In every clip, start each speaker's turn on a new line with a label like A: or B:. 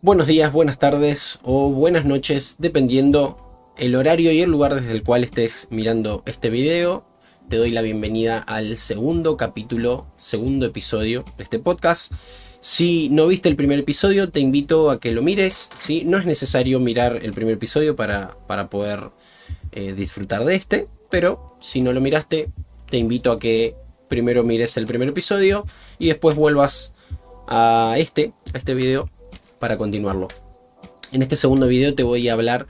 A: Buenos días, buenas tardes o buenas noches, dependiendo el horario y el lugar desde el cual estés mirando este video. Te doy la bienvenida al segundo capítulo, segundo episodio de este podcast. Si no viste el primer episodio, te invito a que lo mires. ¿sí? No es necesario mirar el primer episodio para, para poder eh, disfrutar de este, pero si no lo miraste, te invito a que primero mires el primer episodio y después vuelvas a este, a este video para continuarlo. En este segundo video te voy a hablar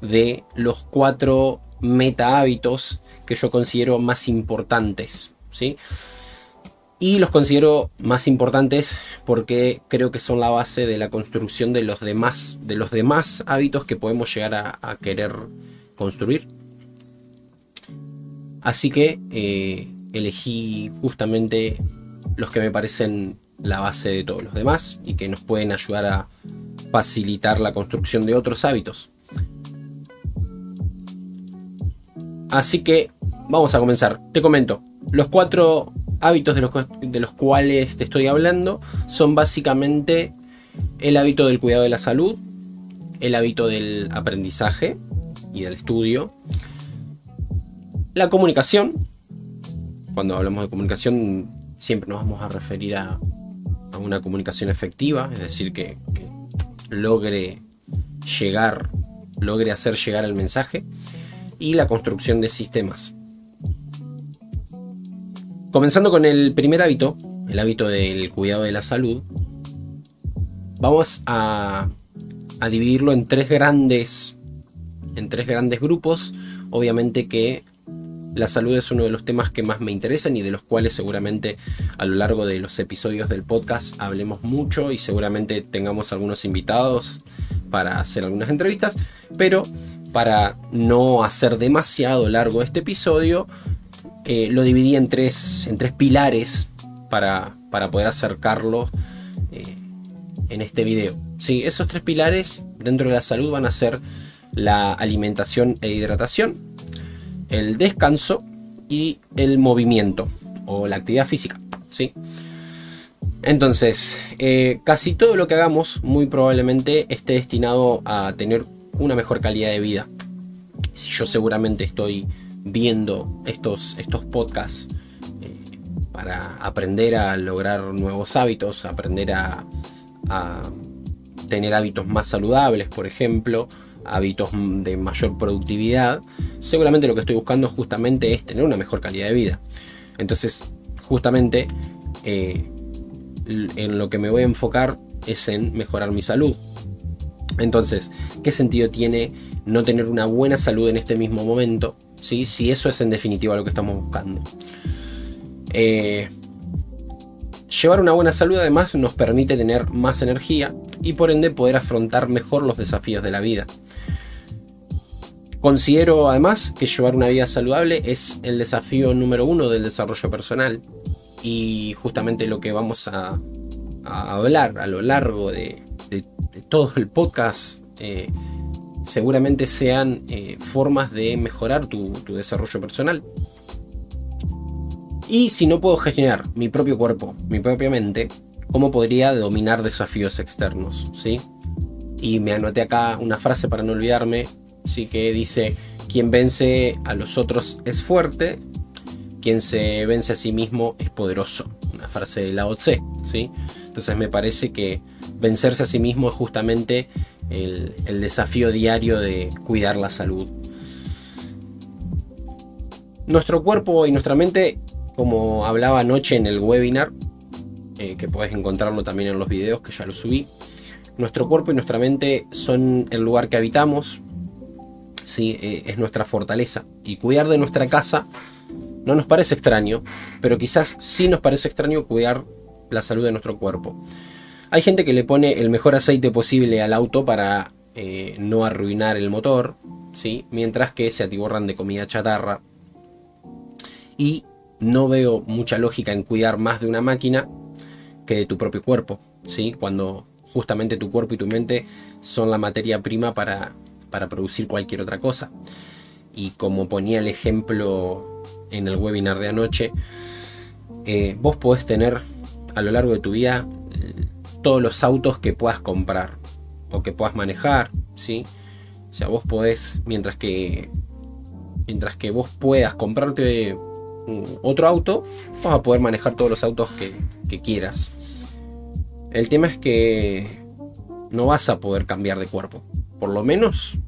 A: de los cuatro meta hábitos que yo considero más importantes, ¿sí? Y los considero más importantes porque creo que son la base de la construcción de los demás, de los demás hábitos que podemos llegar a, querer construir. Así que eh, elegí justamente los que me parecen la base de todos los demás y que nos pueden ayudar a facilitar la construcción de otros hábitos. Así que vamos a comenzar. Te comento, los cuatro hábitos de los, de los cuales te estoy hablando son básicamente el hábito del cuidado de la salud, el hábito del aprendizaje y del estudio, la comunicación. Cuando hablamos de comunicación siempre nos vamos a referir a, una comunicación efectiva, es decir, que, que logre llegar, logre hacer llegar el mensaje y la construcción de sistemas. Comenzando con el primer hábito, el hábito del cuidado de la salud, vamos a, a dividirlo en tres grandes en tres grandes grupos. Obviamente que la salud es uno de los temas que más me interesan y de los cuales seguramente a lo largo de los episodios del podcast hablemos mucho y seguramente tengamos algunos invitados para hacer algunas entrevistas, pero para no hacer demasiado largo este episodio, eh, lo dividí en tres, en tres pilares para, para poder acercarlo eh, en este video. Sí, esos tres pilares dentro de la salud van a ser la alimentación e hidratación, el descanso y el movimiento o la actividad física. ¿sí? Entonces, eh, casi todo lo que hagamos muy probablemente esté destinado a tener una mejor calidad de vida. Si yo seguramente estoy viendo estos, estos podcasts eh, para aprender a lograr nuevos hábitos, aprender a, a tener hábitos más saludables, por ejemplo, hábitos de mayor productividad, seguramente lo que estoy buscando justamente es tener una mejor calidad de vida. Entonces, justamente eh, en lo que me voy a enfocar es en mejorar mi salud. Entonces, ¿qué sentido tiene no tener una buena salud en este mismo momento? ¿sí? Si eso es en definitiva lo que estamos buscando. Eh, llevar una buena salud además nos permite tener más energía y por ende poder afrontar mejor los desafíos de la vida. Considero además que llevar una vida saludable es el desafío número uno del desarrollo personal y justamente lo que vamos a, hablar a lo largo de, todo el podcast eh, seguramente sean eh, formas de mejorar tu, tu desarrollo personal. Y si no puedo gestionar mi propio cuerpo, mi propia mente, ¿cómo podría dominar desafíos externos? ¿sí? Y me anoté acá una frase para no olvidarme sí que dice, quien vence a los otros es fuerte, quien se vence a sí mismo es poderoso. Una frase de Lao Tse, ¿sí? Entonces me parece que vencerse a sí mismo es justamente el, desafío diario de cuidar la salud. Nuestro cuerpo y nuestra mente, como hablaba anoche en el webinar, eh, que puedes encontrarlo también en los videos que ya lo subí, nuestro cuerpo y nuestra mente son el lugar que habitamos, eh, es nuestra fortaleza. Y cuidar de nuestra casa no nos parece extraño, pero quizás sí nos parece extraño cuidar la salud de nuestro cuerpo. Hay gente que le pone el mejor aceite posible al auto para eh, no arruinar el motor, ¿sí? mientras que se atiborran de comida chatarra. Y no veo mucha lógica en cuidar más de una máquina que de tu propio cuerpo, ¿sí? cuando justamente tu cuerpo y tu mente son la materia prima para para producir cualquier otra cosa. Y como ponía el ejemplo en el webinar de anoche, eh, vos podés tener a lo largo de tu vida eh, todos los autos que puedas comprar. o que puedas manejar, ¿sí? O sea, vos podés, mientras que, mientras que vos puedas comprarte otro auto, vas a poder manejar todos los autos que quieras. El tema es que no vas a poder cambiar de cuerpo. Por lo menos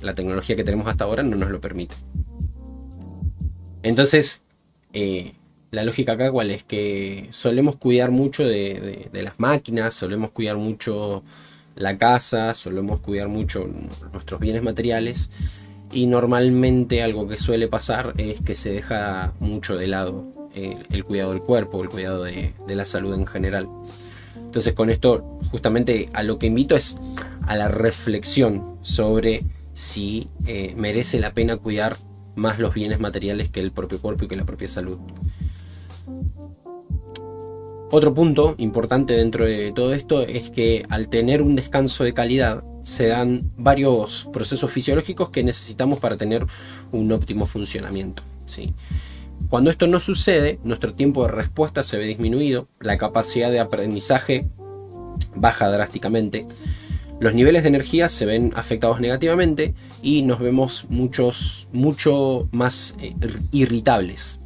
A: la tecnología que tenemos hasta ahora no nos lo permite. Entonces, eh, la lógica acá cuál es que solemos cuidar mucho de, las máquinas, solemos cuidar mucho la casa, solemos cuidar mucho nuestros bienes materiales y normalmente algo que suele pasar es que se deja mucho de lado el cuidado del cuerpo, el cuidado de, la salud en general. Entonces con esto justamente a lo que invito es a la reflexión sobre si eh, merece la pena cuidar más los bienes materiales que el propio cuerpo y que la propia salud. Otro punto importante dentro de todo esto es que al tener un descanso de calidad se dan varios procesos fisiológicos que necesitamos para tener un óptimo funcionamiento. ¿sí? Cuando esto no sucede, nuestro tiempo de respuesta se ve disminuido, la capacidad de aprendizaje baja drásticamente, los niveles de energía se ven afectados negativamente y nos vemos muchos, mucho más eh, irritables.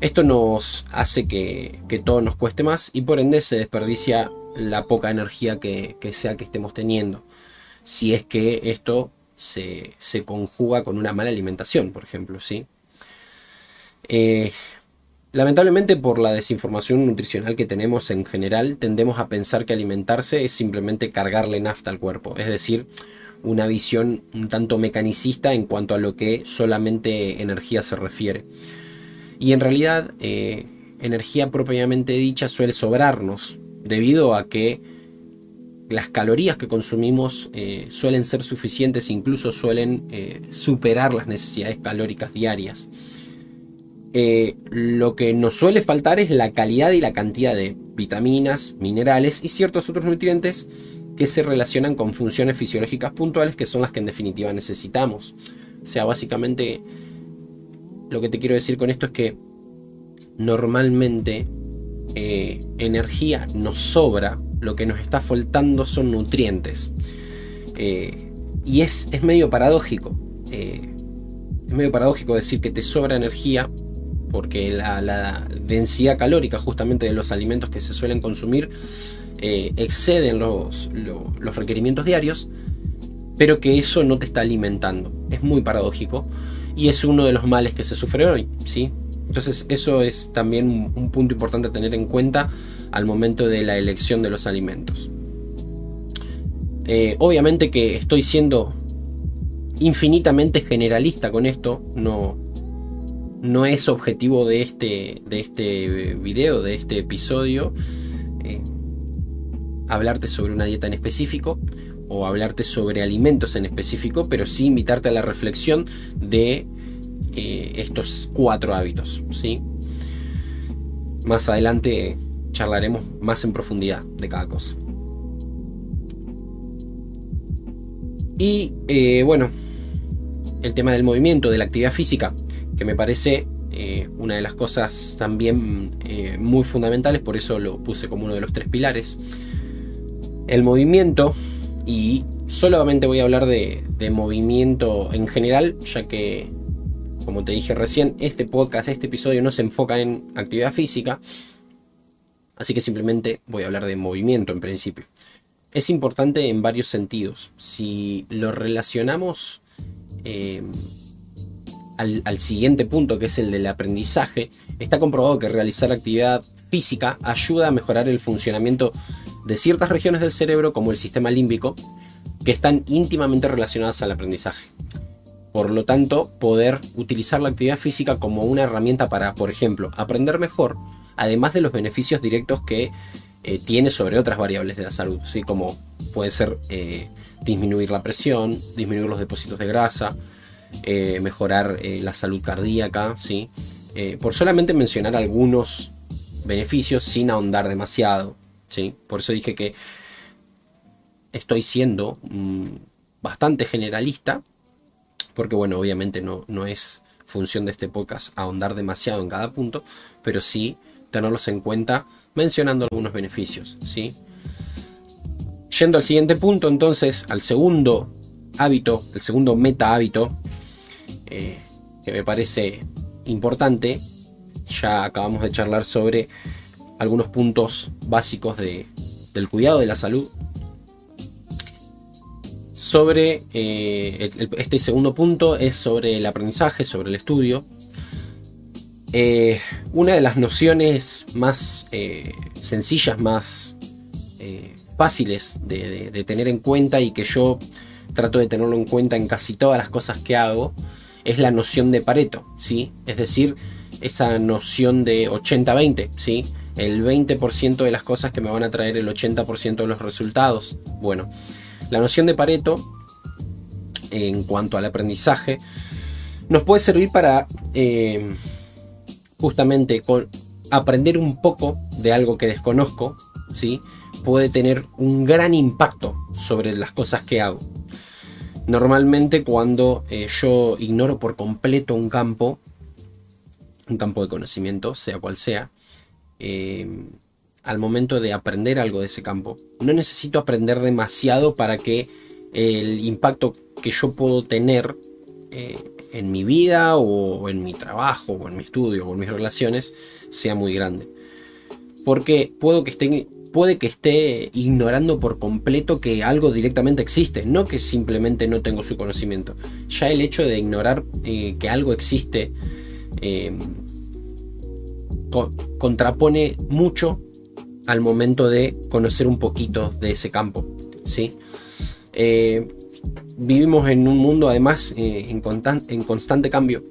A: Esto nos hace que, todo nos cueste más y por ende se desperdicia la poca energía que, sea que estemos teniendo. Si es que esto se, conjuga con una mala alimentación, por ejemplo, ¿sí? Eh, lamentablemente por la desinformación nutricional que tenemos en general, tendemos a pensar que alimentarse es simplemente cargarle nafta al cuerpo, es decir, una visión un tanto mecanicista en cuanto a lo que solamente energía se refiere. Y en realidad, eh, energía propiamente dicha suele sobrarnos, debido a que las calorías que consumimos eh, suelen ser suficientes, incluso suelen superar las necesidades calóricas diarias. Lo que nos suele faltar es la calidad y la cantidad de vitaminas, minerales y ciertos otros nutrientes que se relacionan con funciones fisiológicas puntuales que son las que en definitiva necesitamos. O sea, básicamente lo que te quiero decir con esto es que normalmente eh, energía nos sobra, lo que nos está faltando son nutrientes. Eh, y es, es, medio paradójico. Eh, es medio paradójico decir que te sobra energía porque la, densidad calórica justamente de los alimentos que se suelen consumir exceden los, los requerimientos diarios, pero que eso no te está alimentando. Es muy paradójico y es uno de los males que se sufre hoy, ¿sí? Entonces eso es también un punto importante a tener en cuenta al momento de la elección de los alimentos. Eh, obviamente que estoy siendo infinitamente generalista con esto, no, no es objetivo de este, de este video, de este episodio, eh, hablarte sobre una dieta en específico o hablarte sobre alimentos en específico, pero sí invitarte a la reflexión de eh, estos cuatro hábitos. ¿sí? Más adelante charlaremos más en profundidad de cada cosa. Y eh, bueno, el tema del movimiento, de la actividad física, que me parece eh, una de las cosas también muy fundamentales, por eso lo puse como uno de los tres pilares. El movimiento y solamente voy a hablar de, movimiento en general, ya que, como te dije recién, este podcast, este episodio no se enfoca en actividad física, así que simplemente voy a hablar de movimiento en principio. Es importante en varios sentidos. Si lo relacionamos eh, al, siguiente punto, que es el del aprendizaje, está comprobado que realizar actividad física ayuda a mejorar el funcionamiento de ciertas regiones del cerebro como el sistema límbico que están íntimamente relacionadas al aprendizaje. Por lo tanto, poder utilizar la actividad física como una herramienta para, por ejemplo, aprender mejor, además de los beneficios directos que eh, tiene sobre otras variables de la salud, ¿sí? como puede ser eh, disminuir la presión, disminuir los depósitos de grasa, eh, mejorar la salud cardíaca, ¿sí? por solamente mencionar algunos beneficios sin ahondar demasiado. ¿sí? Por eso dije que estoy siendo mm, bastante generalista, porque bueno, obviamente no, no es función de este podcast ahondar demasiado en cada punto, pero sí tenerlos en cuenta mencionando algunos beneficios, ¿sí? Yendo al siguiente punto, entonces, al segundo hábito, el segundo meta hábito, eh, que me parece importante, ya acabamos de charlar sobre algunos puntos básicos del cuidado de la salud. Sobre eh, este segundo punto es sobre el aprendizaje, sobre el estudio. Eh, una de las nociones más sencillas, más fáciles de, tener en cuenta y que yo trato de tenerlo en cuenta en casi todas las cosas que hago, es la noción de Pareto, ¿sí? Es decir, esa noción de 80-20, ¿sí? El 20% de las cosas que me van a traer el 80% de los resultados. Bueno, la noción de Pareto, en cuanto al aprendizaje, nos puede servir para eh, justamente aprender un poco de algo que desconozco, ¿sí? puede tener un gran impacto sobre las cosas que hago. Normalmente cuando eh, yo ignoro por completo un campo, un campo de conocimiento, sea cual sea, em, al momento de aprender algo de ese campo, no necesito aprender demasiado para que el impacto que yo puedo tener eh, en mi vida o en mi trabajo o en mi estudio o en mis relaciones sea muy grande. Porque puedo que esté puede que esté ignorando por completo que algo directamente existe, no que simplemente no tengo su conocimiento. Ya el hecho de ignorar eh, que algo existe em, contrapone mucho al momento de conocer un poquito de ese campo. ¿sí? Eh, vivimos en un mundo además eh, en constante cambio,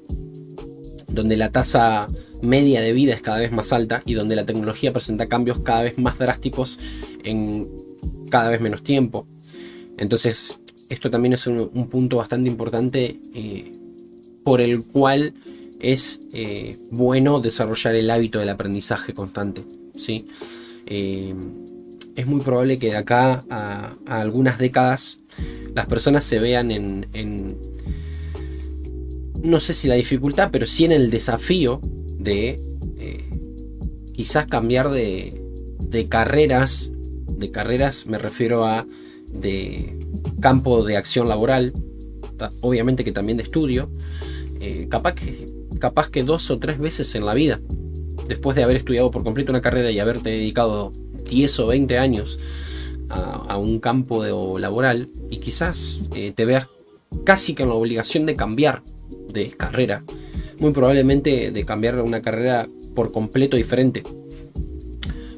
A: donde la tasa media de vida es cada vez más alta y donde la tecnología presenta cambios cada vez más drásticos en cada vez menos tiempo. Entonces, esto también es un, punto bastante importante eh, por el cual es eh, bueno desarrollar el hábito del aprendizaje constante. ¿sí? Eh, es muy probable que de acá a, algunas décadas las personas se vean en, no sé si la dificultad, pero sí en el desafío de eh, quizás cambiar de, carreras, de carreras me refiero a de campo de acción laboral, obviamente que también de estudio, eh, capaz, que, capaz que dos o tres veces en la vida, después de haber estudiado por completo una carrera y haberte dedicado 10 o 20 años a, un campo de, laboral y quizás eh, te veas casi con la obligación de cambiar de carrera muy probablemente de cambiar una carrera por completo diferente.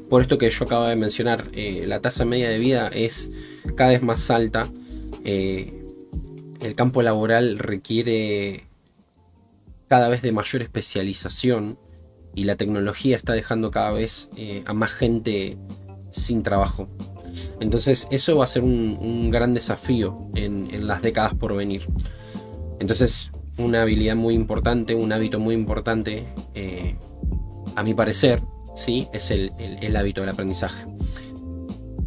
A: Por esto que yo acabo de mencionar, eh, la tasa media de vida es cada vez más alta. Eh, el campo laboral requiere cada vez de mayor especialización y la tecnología está dejando cada vez eh, a más gente sin trabajo. Entonces eso va a ser un, gran desafío en, en, las décadas por venir. Entonces una habilidad muy importante, un hábito muy importante, eh, a mi parecer, ¿sí? es el, hábito del aprendizaje.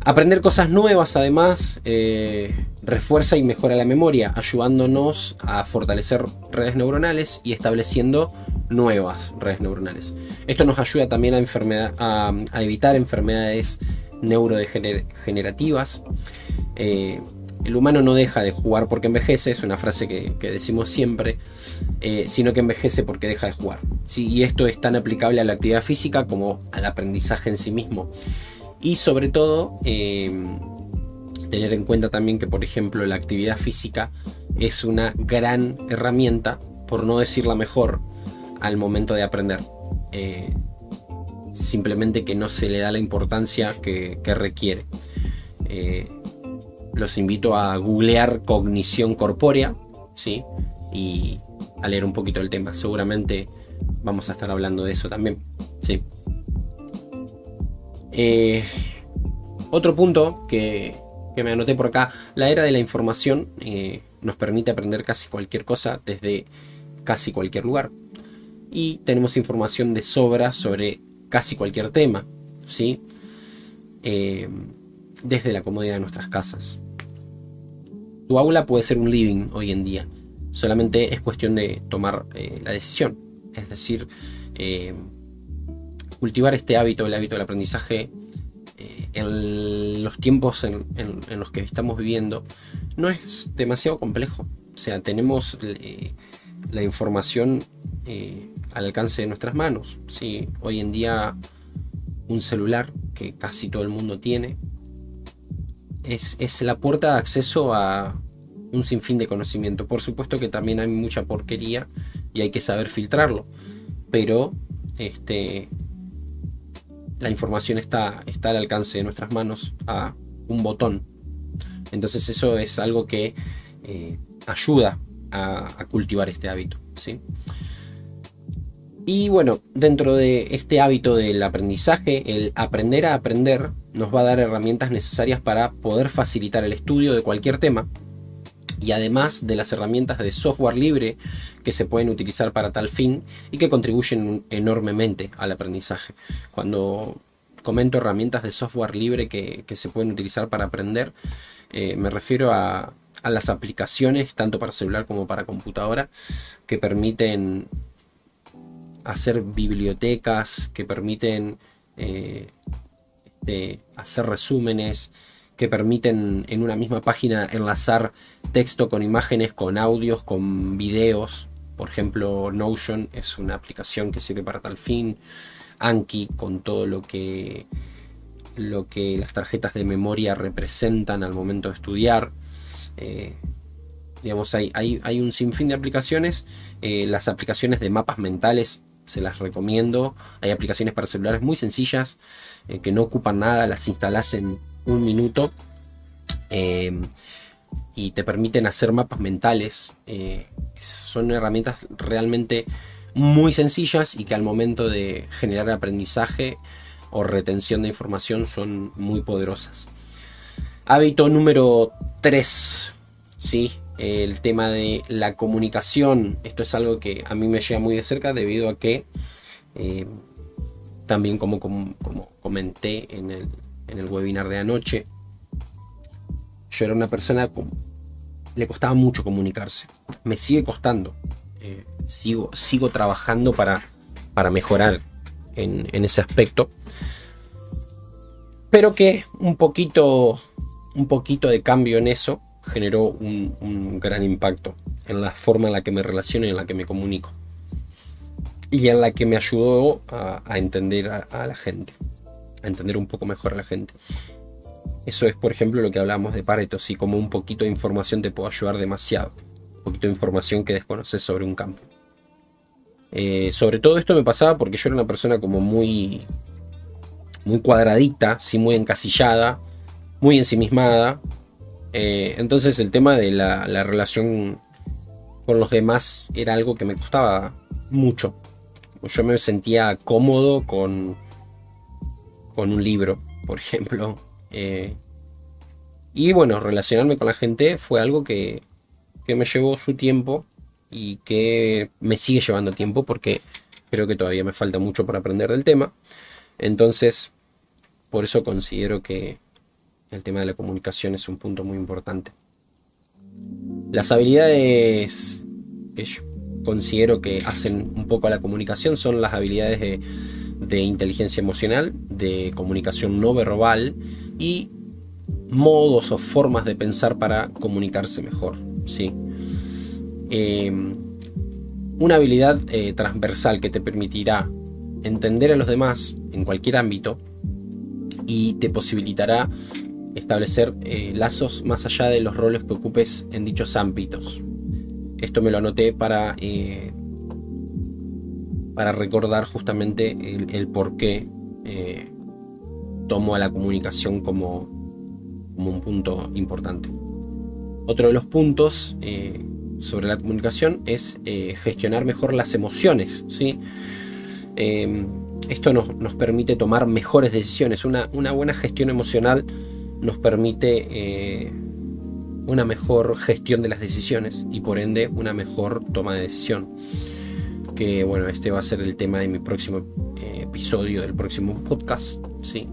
A: Aprender cosas nuevas además eh, refuerza y mejora la memoria, ayudándonos a fortalecer redes neuronales y estableciendo nuevas redes neuronales. Esto nos ayuda también a, evitar enfermedades neurodegenerativas. Eh, el humano no deja de jugar porque envejece, es una frase que, decimos siempre, eh, sino que envejece porque deja de jugar. Y esto es tan aplicable a la actividad física como al aprendizaje en sí mismo. Y sobre todo, em, tener en cuenta también que, por ejemplo, la actividad física es una gran herramienta, por no decir la mejor, al momento de aprender. Eh, simplemente que no se le da la importancia que, requiere. Eh, los invito a googlear cognición corpórea, ¿sí? Y a leer un poquito el tema. Seguramente vamos a estar hablando de eso también, ¿sí? Eh, otro punto que, me anoté por acá, la era de la información eh, nos permite aprender casi cualquier cosa desde casi cualquier lugar. Y tenemos información de sobra sobre casi cualquier tema, ¿sí? Eh, desde la comodidad de nuestras casas. Tu aula puede ser un living hoy en día, solamente es cuestión de tomar eh, la decisión, es decir, eh, cultivar este hábito, el hábito del aprendizaje, eh, en los tiempos en, los que estamos viviendo no es demasiado complejo. O sea, tenemos la información al alcance de nuestras manos. ¿sí? Hoy en día un celular que casi todo el mundo tiene es, es la puerta de acceso a un sinfín de conocimiento. Por supuesto que también hay mucha porquería y hay que saber filtrarlo. Pero este, la información está, está al alcance de nuestras manos a un botón. Entonces eso es algo que eh, ayuda a, cultivar este hábito. ¿sí? Y bueno, dentro de este hábito del aprendizaje, el aprender a aprender nos va a dar herramientas necesarias para poder facilitar el estudio de cualquier tema y además de las herramientas de software libre que se pueden utilizar para tal fin y que contribuyen enormemente al aprendizaje. Cuando comento herramientas de software libre que, se pueden utilizar para aprender, eh, me refiero a, las aplicaciones, tanto para celular como para computadora, que permiten hacer bibliotecas, que permiten eh, este, hacer resúmenes, que permiten en una misma página enlazar texto con imágenes, con audios, con videos. Por ejemplo, Notion es una aplicación que sirve para tal fin. Anki con todo lo que, lo que las tarjetas de memoria representan al momento de estudiar. Eh, digamos, hay, hay, un sinfín de aplicaciones. Eh, las aplicaciones de mapas mentales se las recomiendo. Hay aplicaciones para celulares muy sencillas eh, que no ocupan nada, las instalas en un minuto y te permiten hacer mapas mentales. son herramientas realmente muy sencillas y que al momento de generar aprendizaje o retención de información son muy poderosas. Hábito número 3, ¿sí? El tema de la comunicación. Esto es algo que a mí me llega muy de cerca debido a que eh, también como, como, comenté en el, en el, webinar de anoche, yo era una persona que le costaba mucho comunicarse. Me sigue costando. Eh, sigo, sigo trabajando para, para mejorar en, ese aspecto. Pero que un poquito, un poquito de cambio en eso generó un, gran impacto en la forma en la que me relaciono y en la que me comunico. Y en la que me ayudó a, entender a, la gente, a entender un poco mejor a la gente. Eso es, por ejemplo, lo que hablamos de Pareto, si como un poquito de información te puede ayudar demasiado. Un poquito de información que desconoces sobre un campo. Eh, sobre todo esto me pasaba porque yo era una persona como muy, muy cuadradita, sí, muy encasillada, muy ensimismada. Eh, entonces el tema de la, relación con los demás era algo que me costaba mucho. Yo me sentía cómodo con, con un libro, por ejemplo. Eh, y bueno, relacionarme con la gente fue algo que, que me llevó su tiempo y que me sigue llevando tiempo porque creo que todavía me falta mucho por aprender del tema. Entonces, por eso considero que el tema de la comunicación es un punto muy importante. Las habilidades que yo considero que hacen un poco a la comunicación son las habilidades de, inteligencia emocional, de comunicación no verbal y modos o formas de pensar para comunicarse mejor. ¿sí? Em, una habilidad eh, transversal que te permitirá entender a los demás en cualquier ámbito y te posibilitará establecer eh, lazos más allá de los roles que ocupes en dichos ámbitos. Esto me lo anoté para, eh, para recordar justamente el, por qué tomo a la comunicación como, como un punto importante. Otro de los puntos sobre la comunicación es eh, gestionar mejor las emociones. ¿sí? Esto nos, permite tomar mejores decisiones. Una, buena gestión emocional nos permite eh, una mejor gestión de las decisiones y por ende una mejor toma de decisión. Que bueno, este va a ser el tema de mi próximo eh, episodio del próximo podcast. ¿sí?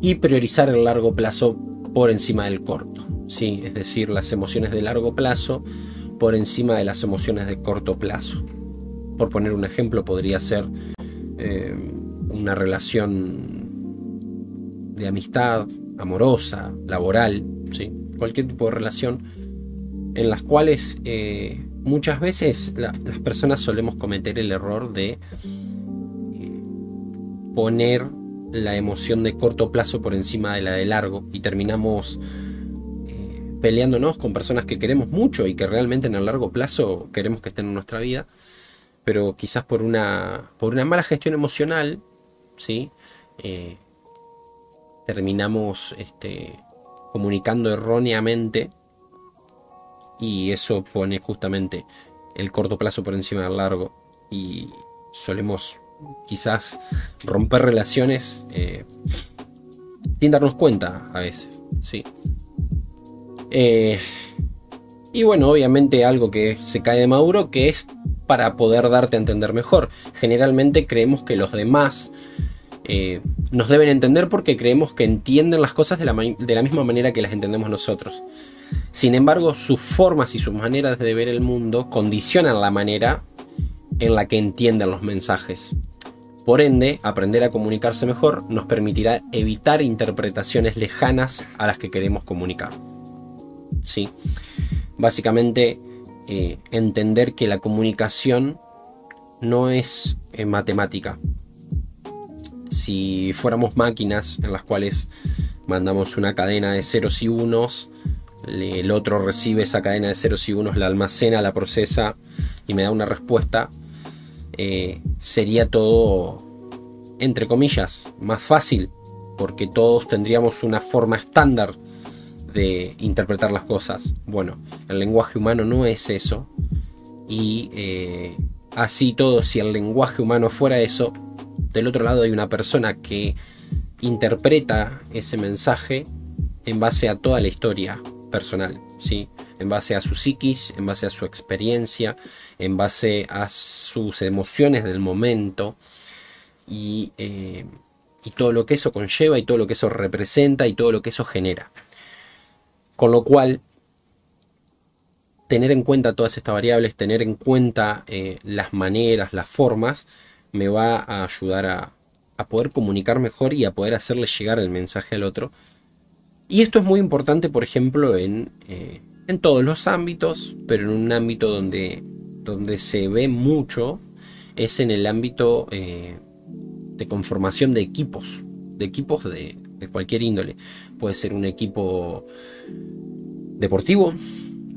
A: Y priorizar el largo plazo por encima del corto. ¿sí? es decir, las emociones de largo plazo por encima de las emociones de corto plazo. Por poner un ejemplo, podría ser eh, una relación de amistad, amorosa, laboral, ¿sí? cualquier tipo de relación, en las cuales eh, muchas veces las personas solemos cometer el error de eh, poner la emoción de corto plazo por encima de la de largo y terminamos eh, peleándonos con personas que queremos mucho y que realmente en el largo plazo queremos que estén en nuestra vida, pero quizás por una, por una mala gestión emocional, ¿sí? Terminamos este, comunicando erróneamente y eso pone justamente el corto plazo por encima del largo y solemos quizás romper relaciones eh, sin darnos cuenta a veces, sí. Eh, y bueno, obviamente algo que se cae de Maduro, que es para poder darte a entender mejor. Generalmente creemos que los demás eh, nos deben entender porque creemos que entienden las cosas de la, misma manera que las entendemos nosotros. Sin embargo, sus formas y sus maneras de ver el mundo condicionan la manera en la que entienden los mensajes. Por ende, aprender a comunicarse mejor nos permitirá evitar interpretaciones lejanas a las que queremos comunicar. ¿Sí? Básicamente, eh, entender que la comunicación no es eh, matemática. Si fuéramos máquinas en las cuales mandamos una cadena de ceros y unos, el otro recibe esa cadena de ceros y unos, la almacena, la procesa y me da una respuesta, eh, sería todo, entre comillas, más fácil, porque todos tendríamos una forma estándar de interpretar las cosas. Bueno, el lenguaje humano no es eso. Y eh, así todo, si el lenguaje humano fuera eso, del otro lado hay una persona que interpreta ese mensaje en base a toda la historia personal, ¿sí? En base a su psiquis, en base a su experiencia, en base a sus emociones del momento y, eh, todo lo que eso conlleva y todo lo que eso representa y todo lo que eso genera. Con lo cual, tener en cuenta todas estas variables, tener en cuenta eh, las maneras, las formas, me va a ayudar a, poder comunicar mejor y a poder hacerle llegar el mensaje al otro y esto es muy importante, por ejemplo, en, eh, en todos los ámbitos, pero en un ámbito donde, donde se ve mucho es en el ámbito eh, de conformación de equipos, de equipos de, cualquier índole. Puede ser un equipo deportivo,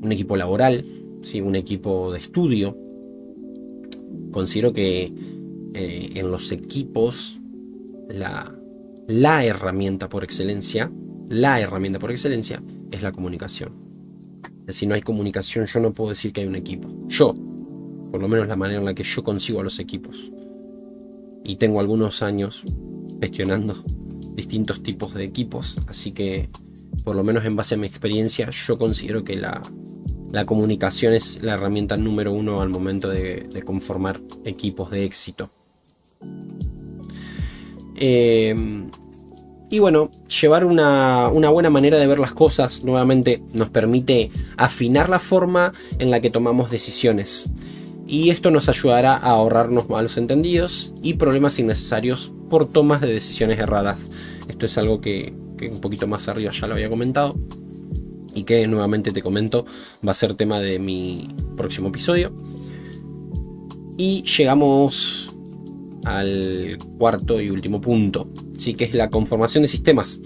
A: un equipo laboral, ¿sí? un equipo de estudio. Considero que eh, en los equipos la, la herramienta por excelencia la herramienta por excelencia es la comunicación. Si no hay comunicación, yo no puedo decir que hay un equipo. Yo, por lo menos la manera en la que yo consigo a los equipos. Y tengo algunos años gestionando distintos tipos de equipos, así que por lo menos en base a mi experiencia, yo considero que la, comunicación es la herramienta número uno al momento de, de conformar equipos de éxito. Eh, y bueno, llevar una, buena manera de ver las cosas nuevamente nos permite afinar la forma en la que tomamos decisiones. Y esto nos ayudará a ahorrarnos malos entendidos y problemas innecesarios por tomas de decisiones erradas. Esto es algo que, que un poquito más arriba ya lo había comentado y que nuevamente te comento va a ser tema de mi próximo episodio. Y llegamos al cuarto y último punto, sí que es la conformación de sistemas.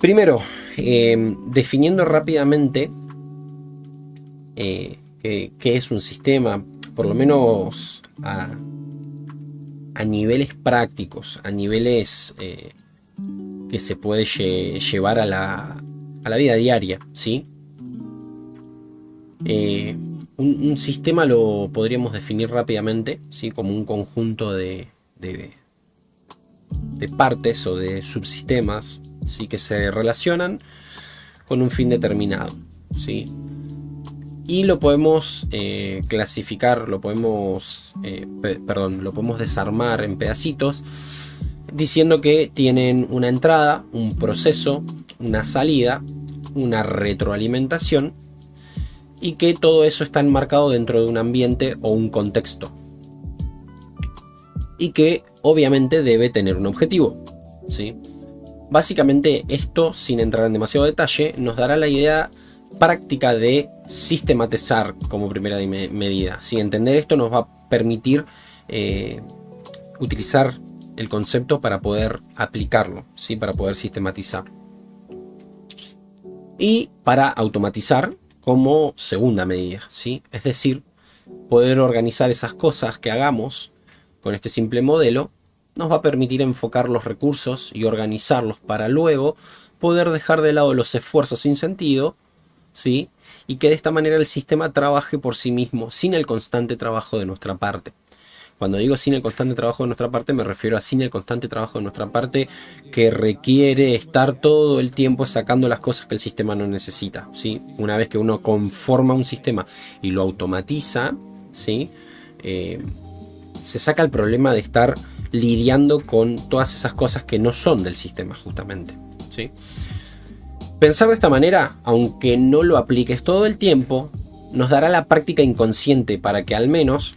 A: Primero, em, definiendo rápidamente eh, qué, es un sistema, por lo menos a, niveles prácticos, a niveles eh, que se puede llevar a la, a la, vida diaria, ¿sí? Un, sistema lo podríamos definir rápidamente, ¿sí? como un conjunto de, de, partes o de subsistemas ¿sí? que se relacionan con un fin determinado. ¿sí? Y lo podemos eh, clasificar, lo podemos, eh, perdón, lo podemos desarmar en pedacitos diciendo que tienen una entrada, un proceso, una salida, una retroalimentación y que todo eso está enmarcado dentro de un ambiente o un contexto. Y que obviamente debe tener un objetivo. ¿sí? Básicamente esto, sin entrar en demasiado detalle, nos dará la idea práctica de sistematizar como primera medida. Si entender esto nos va a permitir eh, utilizar el concepto para poder aplicarlo, ¿sí? para poder sistematizar. Y para automatizar como segunda medida, ¿sí? es decir, poder organizar esas cosas que hagamos con este simple modelo nos va a permitir enfocar los recursos y organizarlos para luego poder dejar de lado los esfuerzos sin sentido, ¿sí? Y que de esta manera el sistema trabaje por sí mismo, sin el constante trabajo de nuestra parte. Cuando digo sin el constante trabajo de nuestra parte, me refiero a sin el constante trabajo de nuestra parte que requiere estar todo el tiempo sacando las cosas que el sistema no necesita. ¿sí? Una vez que uno conforma un sistema y lo automatiza, ¿sí? Eh, se saca el problema de estar lidiando con todas esas cosas que no son del sistema justamente. ¿sí? Pensar de esta manera, aunque no lo apliques todo el tiempo, nos dará la práctica inconsciente para que al menos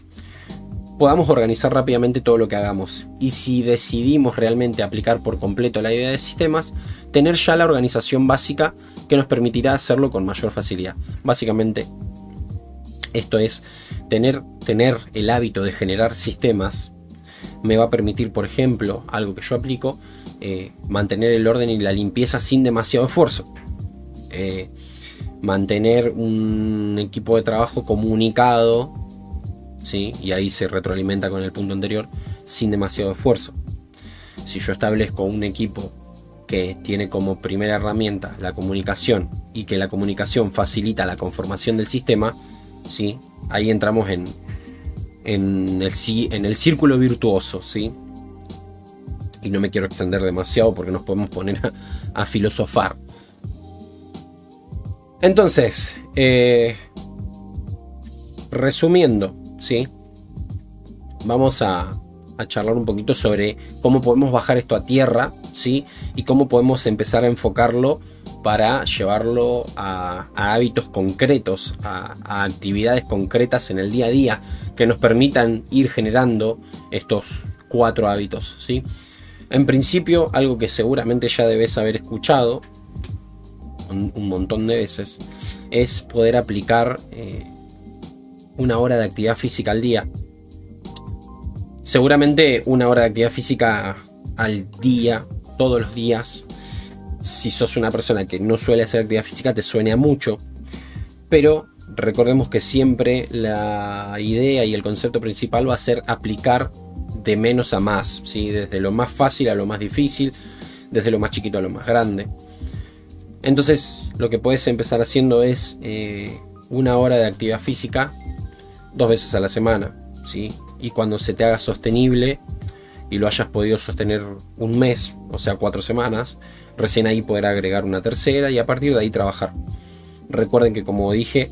A: podamos organizar rápidamente todo lo que hagamos. Y si decidimos realmente aplicar por completo la idea de sistemas, tener ya la organización básica que nos permitirá hacerlo con mayor facilidad. Básicamente, esto es tener, tener el hábito de generar sistemas me va a permitir, por ejemplo, algo que yo aplico, eh, mantener el orden y la limpieza sin demasiado esfuerzo. Eh, mantener un equipo de trabajo comunicado, y ahí se retroalimenta con el punto anterior, sin demasiado esfuerzo. Si yo establezco un equipo que tiene como primera herramienta la comunicación y que la comunicación facilita la conformación del sistema, ¿sí? ahí entramos en, en el, en el círculo virtuoso, ¿sí? Y no me quiero extender demasiado porque nos podemos poner a, filosofar. Entonces, eh, resumiendo, ¿sí? Vamos a, a, charlar un poquito sobre cómo podemos bajar esto a tierra, ¿sí? Y cómo podemos empezar a enfocarlo para llevarlo a, hábitos concretos, a, actividades concretas en el día a día que nos permitan ir generando estos cuatro hábitos. ¿sí? En principio, algo que seguramente ya debes haber escuchado un, montón de veces, es poder aplicar eh, una hora de actividad física al día. Seguramente una hora de actividad física al día, todos los días, si sos una persona que no suele hacer actividad física, te suena mucho. Pero recordemos que siempre la idea y el concepto principal va a ser aplicar de menos a más, ¿sí? desde lo más fácil a lo más difícil, desde lo más chiquito a lo más grande. Entonces lo que puedes empezar haciendo es eh, una hora de actividad física dos veces a la semana. ¿sí? Y cuando se te haga sostenible y lo hayas podido sostener un mes, o sea, cuatro semanas, recién ahí poder agregar una tercera y a partir de ahí trabajar. Recuerden que como dije,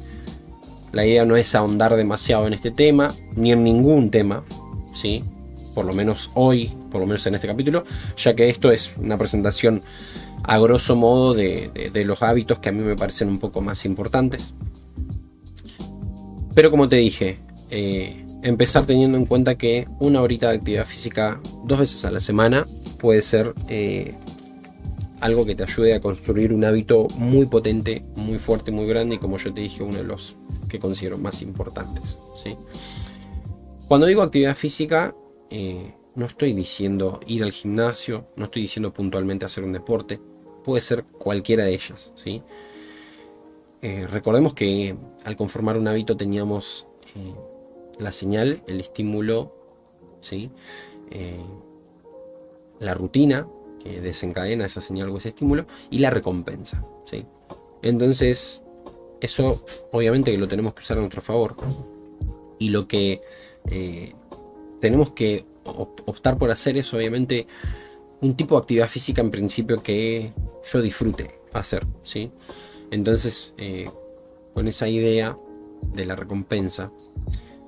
A: la idea no es ahondar demasiado en este tema, ni en ningún tema, ¿sí? por lo menos hoy, por lo menos en este capítulo, ya que esto es una presentación a grosso modo de, los hábitos que a mí me parecen un poco más importantes. Pero como te dije, eh, empezar teniendo en cuenta que una horita de actividad física dos veces a la semana puede ser eh, algo que te ayude a construir un hábito muy potente, muy fuerte, muy grande y como yo te dije, uno de los que considero más importantes. Cuando digo actividad física, eh, no estoy diciendo ir al gimnasio, no estoy diciendo puntualmente hacer un deporte, puede ser cualquiera de ellas. ¿sí? Eh, recordemos que al conformar un hábito teníamos eh, la señal, el estímulo, ¿sí? la rutina, desencadena esa señal o ese estímulo, y la recompensa. ¿sí? Entonces, eso obviamente que lo tenemos que usar a nuestro favor. Y lo que eh, tenemos que optar por hacer es obviamente un tipo de actividad física en principio que yo disfrute hacer. ¿sí? Entonces, eh, con esa idea de la recompensa,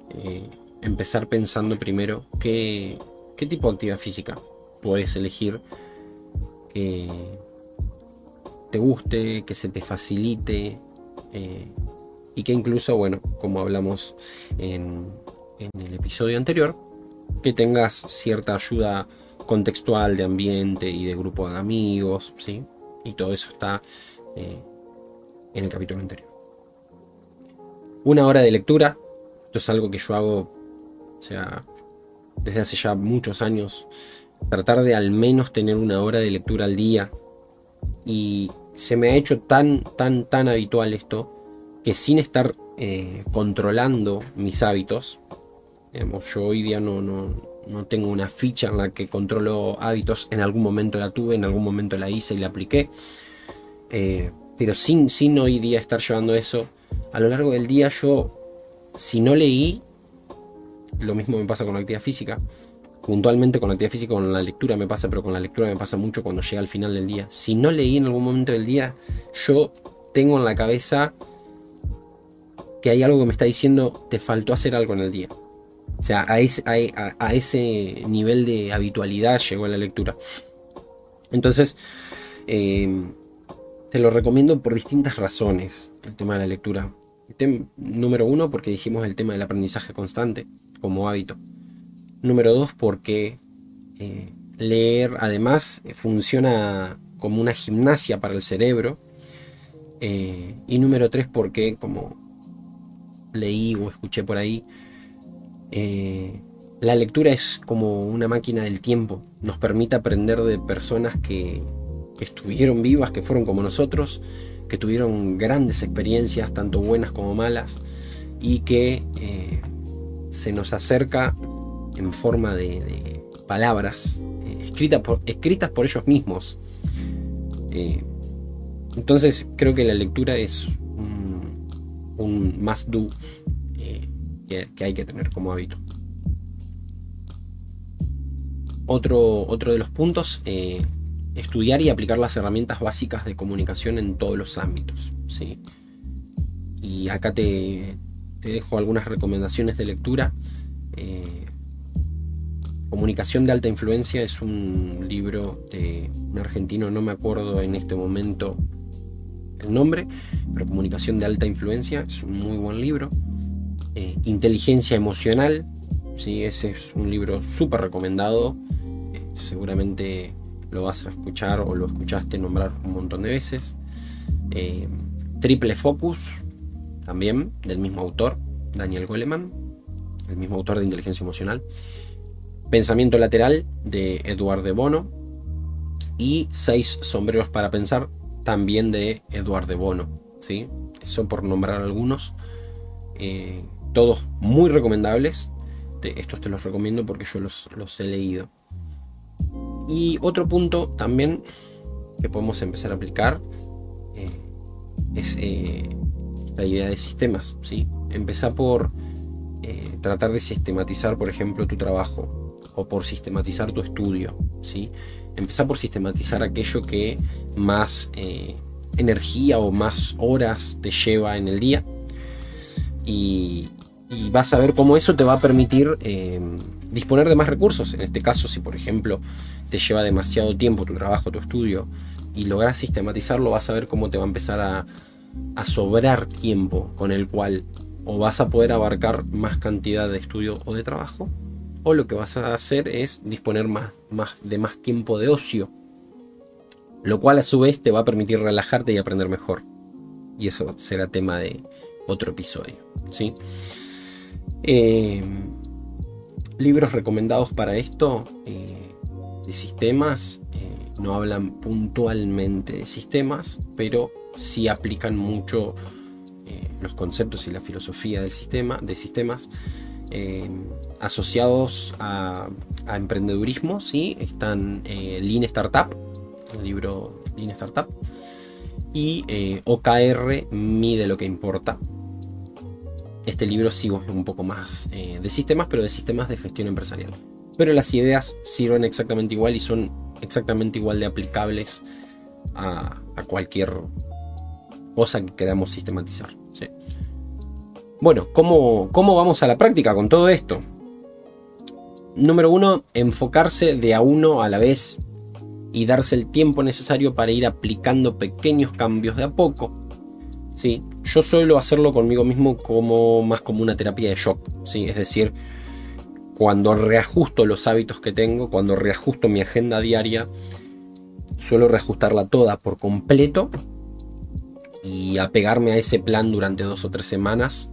A: eh, empezar pensando primero qué, tipo de actividad física puedes elegir que te guste, que se te facilite eh, y que incluso, bueno, como hablamos en, el episodio anterior, que tengas cierta ayuda contextual, de ambiente y de grupo de amigos, ¿sí? Y todo eso está en el capítulo anterior. Una hora de lectura, esto es algo que yo hago, o sea, desde hace ya muchos años, tratar de al menos tener una hora de lectura al día. Y se me ha hecho tan, tan, tan habitual esto, que sin estar eh, controlando mis hábitos, yo hoy día no, no, tengo una ficha en la que controlo hábitos, en algún momento la tuve, en algún momento la hice y la apliqué, eh, pero sin, sin hoy día estar llevando eso, a lo largo del día yo, si no leí, lo mismo me pasa con la actividad física, puntualmente con la actividad física, con la lectura me pasa, pero con la lectura me pasa mucho cuando llega al final del día. Si no leí en algún momento del día, yo tengo en la cabeza que hay algo que me está diciendo, te faltó hacer algo en el día. O sea, a ese, nivel de habitualidad llegó la lectura. Entonces, em, te lo recomiendo por distintas razones, el tema de la lectura. número uno, porque dijimos el tema del aprendizaje constante como hábito. Número dos, porque eh, leer además funciona como una gimnasia para el cerebro. Eh, y número tres, porque como leí o escuché por ahí, eh, la lectura es como una máquina del tiempo, nos permite aprender de personas que, estuvieron vivas, que fueron como nosotros, que tuvieron grandes experiencias, tanto buenas como malas, y que eh, se nos acerca en forma de, palabras eh, escritas, por, ellos mismos. entonces creo que la lectura es un, un must do que, hay que tener como hábito. Otro, otro de los puntos, eh, estudiar y aplicar las herramientas básicas de comunicación en todos los ámbitos. ¿sí? Y acá te, dejo algunas recomendaciones de lectura. Eh, comunicación de alta influencia es un libro de un argentino, no me acuerdo en este momento el nombre, pero Comunicación de alta influencia es un muy buen libro. Eh, inteligencia emocional. ¿sí? Ese es un libro súper recomendado. Eh, seguramente lo vas a escuchar o lo escuchaste nombrar un montón de veces. Eh, Triple Focus, también del mismo autor, Daniel Goleman, el mismo autor de Inteligencia Emocional. Pensamiento lateral de Eduard de Bono. Y Seis sombreros para pensar, también de Eduard de Bono. ¿sí? Eso por nombrar algunos todos muy recomendables. estos te los recomiendo porque yo los, he leído. Y otro punto también que podemos empezar a aplicar eh, es eh, la idea de sistemas. ¿sí? Empezar por eh, tratar de sistematizar, por ejemplo, tu trabajo o por sistematizar tu estudio. ¿sí? Empezar por sistematizar aquello que más energía o más horas te lleva en el día. Y, vas a ver cómo eso te va a permitir eh, disponer de más recursos. En este caso, si por ejemplo te lleva demasiado tiempo tu trabajo, tu estudio, y logras sistematizarlo, vas a ver cómo te va a empezar a, sobrar tiempo con el cual o vas a poder abarcar más cantidad de estudio o de trabajo, o lo que vas a hacer es disponer más, de más tiempo de ocio, lo cual a su vez te va a permitir relajarte y aprender mejor. Y eso será tema de otro episodio. ¿sí? Eh, libros recomendados para esto eh, de sistemas eh, no hablan puntualmente de sistemas, pero sí aplican mucho los conceptos y la filosofía del sistema, de sistemas asociados a, emprendedurismo. ¿sí? Están Lean Startup, el libro Lean Startup, y OKR mide lo que importa, este libro sigo un poco más eh, de sistemas, pero de sistemas de gestión empresarial. Pero las ideas sirven exactamente igual y son exactamente igual de aplicables a, cualquier cosa que queramos sistematizar. Bueno, ¿cómo, ¿cómo vamos a la práctica con todo esto? Número uno, enfocarse de a uno a la vez y darse el tiempo necesario para ir aplicando pequeños cambios de a poco. ¿sí? Yo suelo hacerlo conmigo mismo como más como una terapia de shock, ¿sí? Es decir, cuando reajusto los hábitos que tengo, cuando reajusto mi agenda diaria, suelo reajustarla toda por completo y apegarme a ese plan durante dos o tres semanas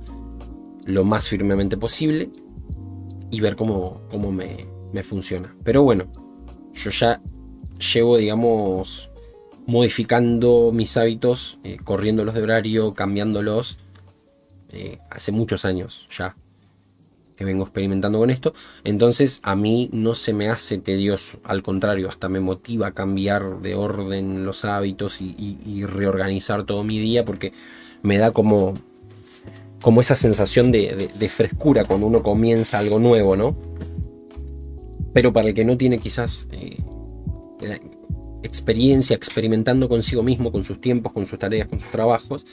A: lo más firmemente posible y ver cómo, cómo me, funciona. Pero bueno, yo ya llevo, digamos, modificando mis hábitos, eh, corriéndolos de horario, cambiándolos, eh, hace muchos años ya que vengo experimentando con esto. Entonces a mí no se me hace tedioso, al contrario, hasta me motiva a cambiar de orden los hábitos y, reorganizar todo mi día porque me da como, como esa sensación de, frescura cuando uno comienza algo nuevo, ¿no? Pero para el que no tiene quizás eh, experiencia experimentando consigo mismo, con sus tiempos, con sus tareas, con sus trabajos,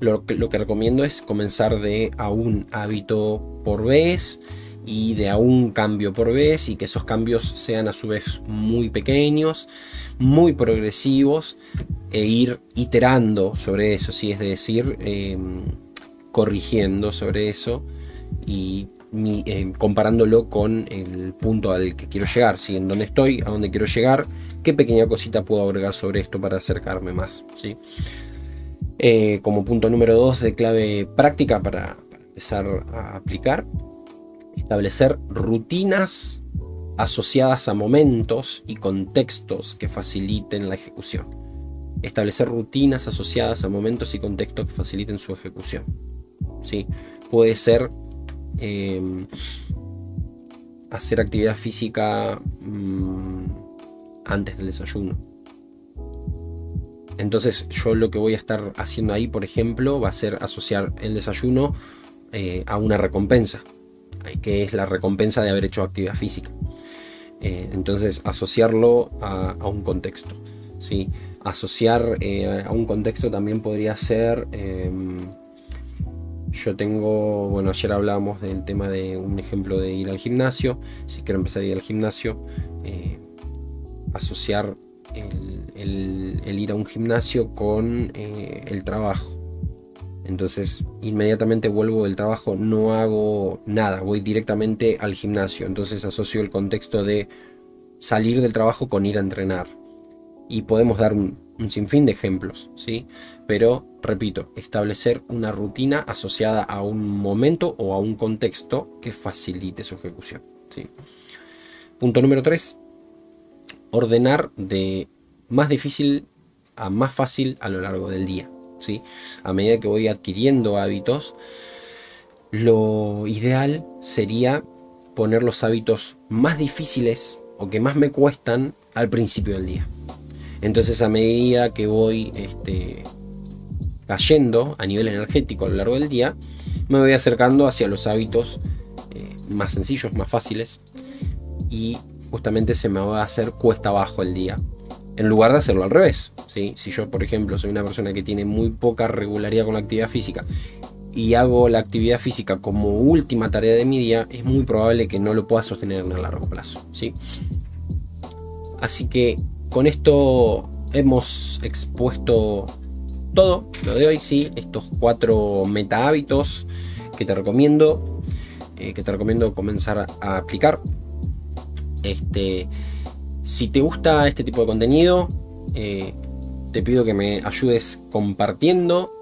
A: lo que, recomiendo es comenzar de a un hábito por vez y de a un cambio por vez y que esos cambios sean a su vez muy pequeños, muy progresivos e ir iterando sobre eso, si es decir, em, corrigiendo sobre eso y em, comparándolo con el punto al que quiero llegar, si en dónde estoy, a dónde quiero llegar, qué pequeña cosita puedo agregar sobre esto para acercarme más. ¿sí? Eh, como punto número 2 de clave práctica para, empezar a aplicar, establecer rutinas asociadas a momentos y contextos que faciliten la ejecución. Establecer rutinas asociadas a momentos y contextos que faciliten su ejecución. ¿Sí? Puede ser em, hacer actividad física mm, antes del desayuno entonces yo lo que voy a estar haciendo ahí, por ejemplo, va a ser asociar el desayuno eh, a una recompensa, eh, que es la recompensa de haber hecho actividad física. Eh, entonces asociarlo a, un contexto. ¿sí? Asociar a un contexto también podría ser... Em, yo tengo, bueno, ayer hablábamos del tema de un ejemplo de ir al gimnasio. Si quiero empezar a ir al gimnasio, asociar el, ir a un gimnasio con eh, el trabajo. Entonces inmediatamente vuelvo del trabajo, no hago nada, voy directamente al gimnasio. Entonces asocio el contexto de salir del trabajo con ir a entrenar. Y podemos dar un, sinfín de ejemplos, ¿sí? Pero, repito, establecer una rutina asociada a un momento o a un contexto que facilite su ejecución, ¿sí? Punto número 3 ordenar de más difícil a más fácil a lo largo del día. ¿sí? A medida que voy adquiriendo hábitos, lo ideal sería poner los hábitos más difíciles o que más me cuestan al principio del día. Entonces a medida que voy este, cayendo a nivel energético a lo largo del día, me voy acercando hacia los hábitos eh, más sencillos, más fáciles y justamente se me va a hacer cuesta abajo el día. En lugar de hacerlo al revés. ¿sí? Si yo, por ejemplo, soy una persona que tiene muy poca regularidad con la actividad física y hago la actividad física como última tarea de mi día, es muy probable que no lo pueda sostener en el largo plazo. ¿sí? Así que con esto hemos expuesto todo lo de hoy, ¿sí? estos cuatro meta hábitos que te recomiendo, eh, que te recomiendo comenzar a aplicar este, si te gusta este tipo de contenido, eh, te pido que me ayudes compartiendo.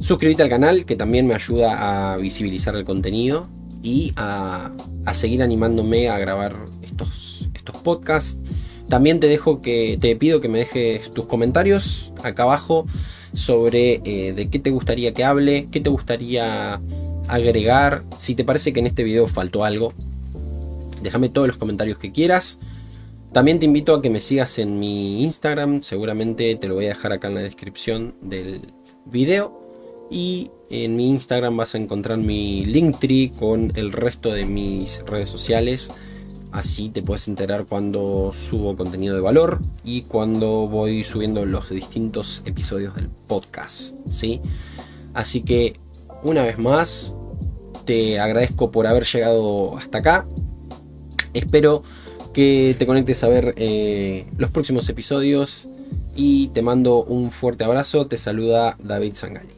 A: Suscríbete al canal, que también me ayuda a visibilizar el contenido y a, seguir animándome a grabar estos, podcasts. También te dejo que te pido que me dejes tus comentarios acá abajo sobre eh, de qué te gustaría que hable, qué te gustaría agregar, si te parece que en este video faltó algo, déjame todos los comentarios que quieras. También te invito a que me sigas en mi Instagram, seguramente te lo voy a dejar acá en la descripción del video. Y en mi Instagram vas a encontrar mi Linktree con el resto de mis redes sociales. Así te puedes enterar cuando subo contenido de valor y cuando voy subiendo los distintos episodios del podcast. ¿sí? Así que una vez más, te agradezco por haber llegado hasta acá. Espero que te conectes a ver eh, los próximos episodios y te mando un fuerte abrazo. Te saluda David Sangali.